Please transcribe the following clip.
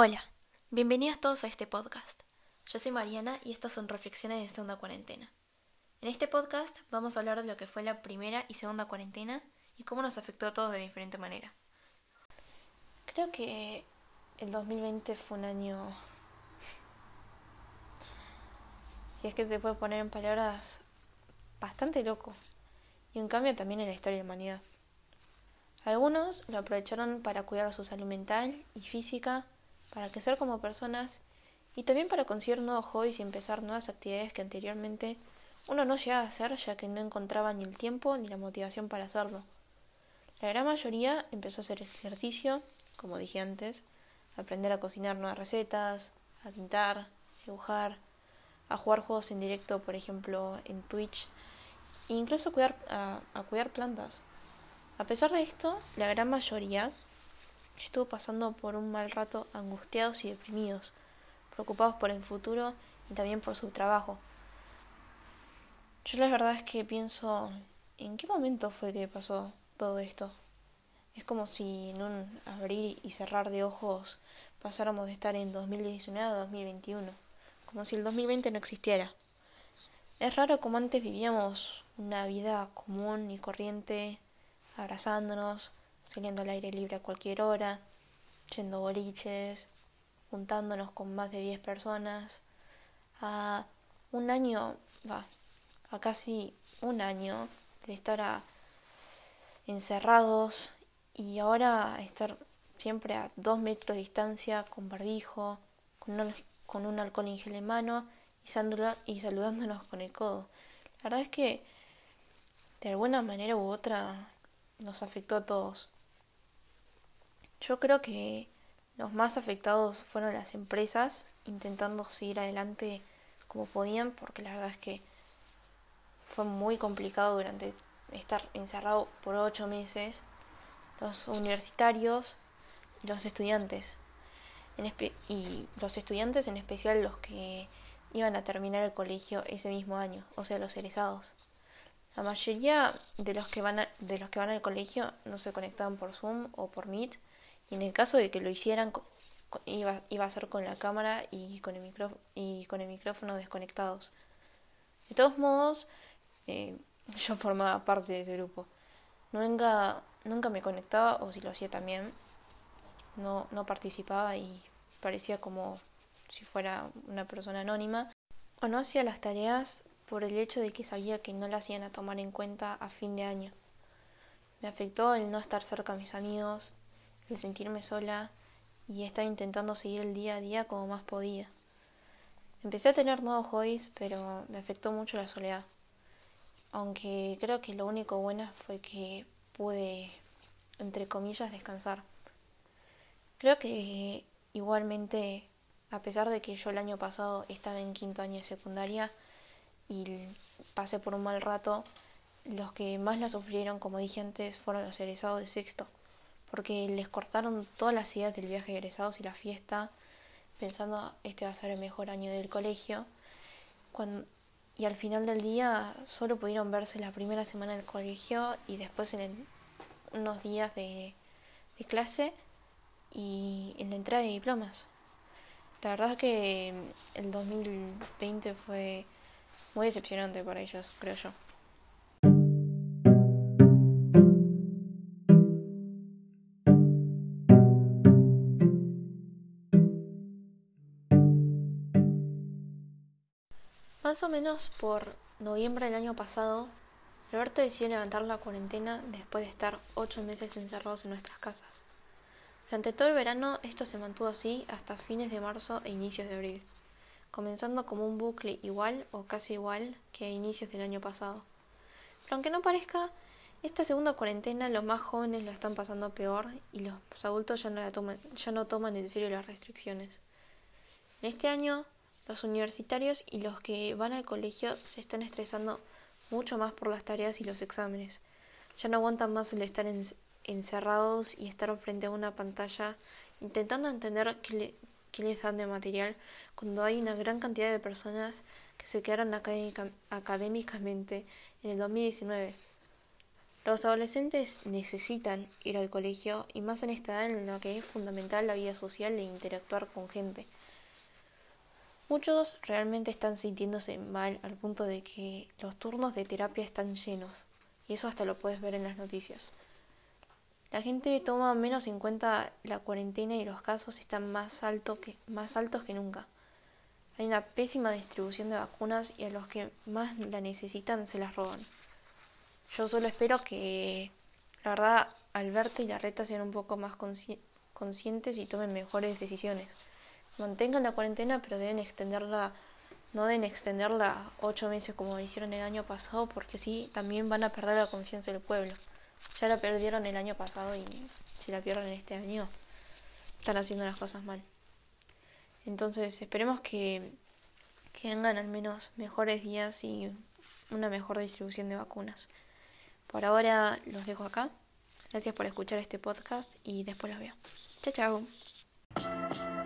Hola, bienvenidos todos a este podcast. Yo soy Mariana y estas son reflexiones de segunda cuarentena. En este podcast vamos a hablar de lo que fue la primera y segunda cuarentena y cómo nos afectó a todos de diferente manera. Creo que el 2020 fue un año, si es que se puede poner en palabras, bastante loco y un cambio también en la historia de la humanidad. Algunos lo aprovecharon para cuidar su salud mental y física, para crecer como personas y también para conseguir nuevos hobbies y empezar nuevas actividades que anteriormente uno no llegaba a hacer ya que no encontraba ni el tiempo ni la motivación para hacerlo. La gran mayoría empezó a hacer ejercicio, como dije antes, aprender a cocinar nuevas recetas, a pintar, dibujar, a jugar juegos en directo, por ejemplo, en Twitch, e incluso cuidar, a cuidar plantas. A pesar de esto, la gran mayoría estuvo pasando por un mal rato angustiados y deprimidos, preocupados por el futuro y también por su trabajo. Yo la verdad es que pienso, ¿en qué momento fue que pasó todo esto? Es como si en un abrir y cerrar de ojos pasáramos de estar en 2019 a 2021, como si el 2020 no existiera. Es raro como antes vivíamos una vida común y corriente, abrazándonos, saliendo al aire libre a cualquier hora, yendo boliches, juntándonos con más de 10 personas, a un año, va, a casi un año de estar encerrados y ahora estar siempre a dos metros de distancia, con barbijo, con un, con un en gel en mano y, y saludándonos con el codo. La verdad es que de alguna manera u otra nos afectó a todos. Yo creo que los más afectados fueron las empresas intentando seguir adelante como podían porque la verdad es que fue muy complicado durante estar encerrado por ocho meses los universitarios y los estudiantes. En y los estudiantes en especial los que iban a terminar el colegio ese mismo año o sea los egresados. La mayoría de los que van de los que van al colegio no se conectaban por Zoom o por Meet y en el caso de que lo hicieran, iba, iba a ser con la cámara y con el, micrófono desconectados. De todos modos, eh, yo formaba parte de ese grupo. Nunca, nunca me conectaba, o si lo hacía también, no, no participaba y parecía como si fuera una persona anónima. O no hacía las tareas por el hecho de que sabía que no las iban a tomar en cuenta a fin de año. Me afectó el no estar cerca de mis amigos, el sentirme sola y estaba intentando seguir el día a día como más podía. Empecé a tener nuevos hobbies, pero me afectó mucho la soledad. Aunque creo que lo único bueno fue que pude, entre comillas, descansar. Creo que igualmente, a pesar de que yo el año pasado estaba en quinto año de secundaria y pasé por un mal rato, los que más la sufrieron, como dije antes, fueron los egresados de sexto porque les cortaron todas las ideas del viaje de egresados y la fiesta, pensando este va a ser el mejor año del colegio. Y al final del día solo pudieron verse la primera semana del colegio y después en unos días de, de clase y en la entrega de diplomas. La verdad es que el 2020 fue muy decepcionante para ellos, creo yo. Más o menos por noviembre del año pasado, Roberto decidió levantar la cuarentena después de estar ocho meses encerrados en nuestras casas. Durante todo el verano esto se mantuvo así hasta fines de marzo e inicios de abril, comenzando como un bucle igual o casi igual que a inicios del año pasado. Pero aunque no parezca, esta segunda cuarentena los más jóvenes lo están pasando peor y los adultos ya no, la toman, ya no toman en serio las restricciones. En este año los universitarios y los que van al colegio se están estresando mucho más por las tareas y los exámenes. Ya no aguantan más el estar encerrados y estar frente a una pantalla intentando entender qué, les dan de material cuando hay una gran cantidad de personas que se quedaron académicamente en el 2019. Los adolescentes necesitan ir al colegio y más en esta edad en la que es fundamental la vida social e interactuar con gente. Muchos realmente están sintiéndose mal al punto de que los turnos de terapia están llenos y eso hasta lo puedes ver en las noticias. La gente toma menos en cuenta la cuarentena y los casos están más, alto que, más altos que nunca. Hay una pésima distribución de vacunas y a los que más la necesitan se las roban. Yo solo espero que, la verdad, Alberto y la reta sean un poco más conscientes y tomen mejores decisiones. Mantengan la cuarentena, pero deben extenderla, no deben extenderla ocho meses como hicieron el año pasado, porque sí, también van a perder la confianza del pueblo. Ya la perdieron el año pasado y si la pierden este año, están haciendo las cosas mal. Entonces, esperemos que, que vengan al menos mejores días y una mejor distribución de vacunas. Por ahora los dejo acá. Gracias por escuchar este podcast y después los veo. Chao, chao.